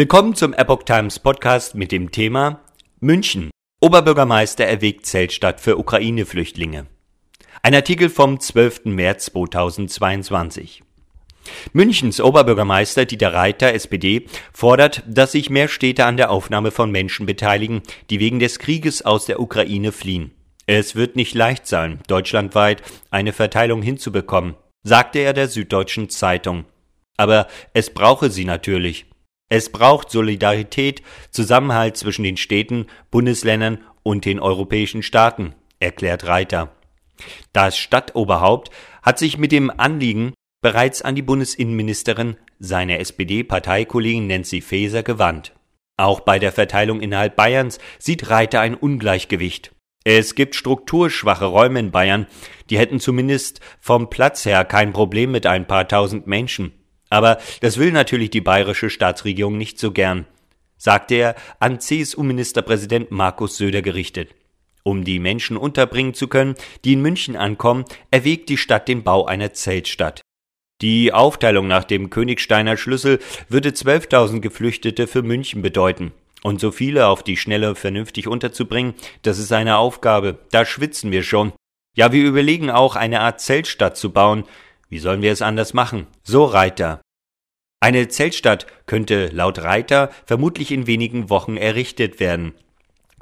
Willkommen zum Epoch Times Podcast mit dem Thema München. Oberbürgermeister erwägt Zeltstadt für Ukraine-Flüchtlinge. Ein Artikel vom 12. März 2022. Münchens Oberbürgermeister Dieter Reiter, SPD, fordert, dass sich mehr Städte an der Aufnahme von Menschen beteiligen, die wegen des Krieges aus der Ukraine fliehen. Es wird nicht leicht sein, deutschlandweit eine Verteilung hinzubekommen, sagte er der Süddeutschen Zeitung. Aber es brauche sie natürlich. Es braucht Solidarität, Zusammenhalt zwischen den Städten, Bundesländern und den europäischen Staaten, erklärt Reiter. Das Stadtoberhaupt hat sich mit dem Anliegen bereits an die Bundesinnenministerin, seine SPD-Parteikollegin Nancy Faeser, gewandt. Auch bei der Verteilung innerhalb Bayerns sieht Reiter ein Ungleichgewicht. Es gibt strukturschwache Räume in Bayern, die hätten zumindest vom Platz her kein Problem mit ein paar tausend Menschen. Aber das will natürlich die bayerische Staatsregierung nicht so gern, sagte er an CSU-Ministerpräsident Markus Söder gerichtet. Um die Menschen unterbringen zu können, die in München ankommen, erwägt die Stadt den Bau einer Zeltstadt. Die Aufteilung nach dem Königsteiner Schlüssel würde 12.000 Geflüchtete für München bedeuten. Und so viele auf die Schnelle vernünftig unterzubringen, das ist eine Aufgabe. Da schwitzen wir schon. Ja, wir überlegen auch, eine Art Zeltstadt zu bauen. Wie sollen wir es anders machen? So Reiter. Eine Zeltstadt könnte laut Reiter vermutlich in wenigen Wochen errichtet werden.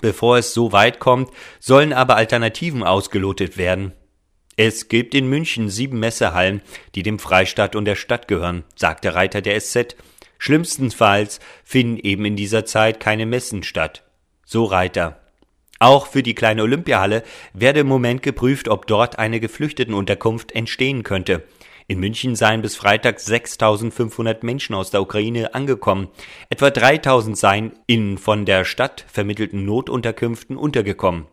Bevor es so weit kommt, sollen aber Alternativen ausgelotet werden. Es gibt in München sieben Messehallen, die dem Freistaat und der Stadt gehören, sagte Reiter der SZ. Schlimmstenfalls finden eben in dieser Zeit keine Messen statt. So Reiter. Auch für die kleine Olympiahalle werde im Moment geprüft, ob dort eine Geflüchtetenunterkunft entstehen könnte. In München seien bis Freitag 6500 Menschen aus der Ukraine angekommen. Etwa 3000 seien in von der Stadt vermittelten Notunterkünften untergekommen.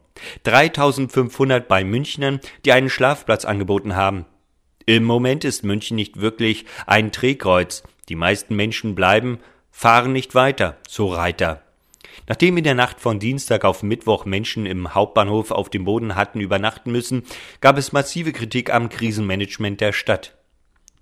3500 bei Münchnern, die einen Schlafplatz angeboten haben. Im Moment ist München nicht wirklich ein Drehkreuz. Die meisten Menschen bleiben, fahren nicht weiter, so Reiter. Nachdem in der Nacht von Dienstag auf Mittwoch Menschen im Hauptbahnhof auf dem Boden hatten übernachten müssen, gab es massive Kritik am Krisenmanagement der Stadt.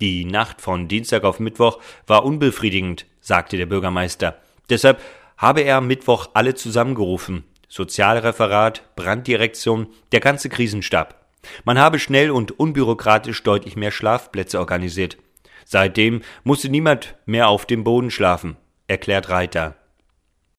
Die Nacht von Dienstag auf Mittwoch war unbefriedigend, sagte der Bürgermeister. Deshalb habe er am Mittwoch alle zusammengerufen. Sozialreferat, Branddirektion, der ganze Krisenstab. Man habe schnell und unbürokratisch deutlich mehr Schlafplätze organisiert. Seitdem musste niemand mehr auf dem Boden schlafen, erklärt Reiter.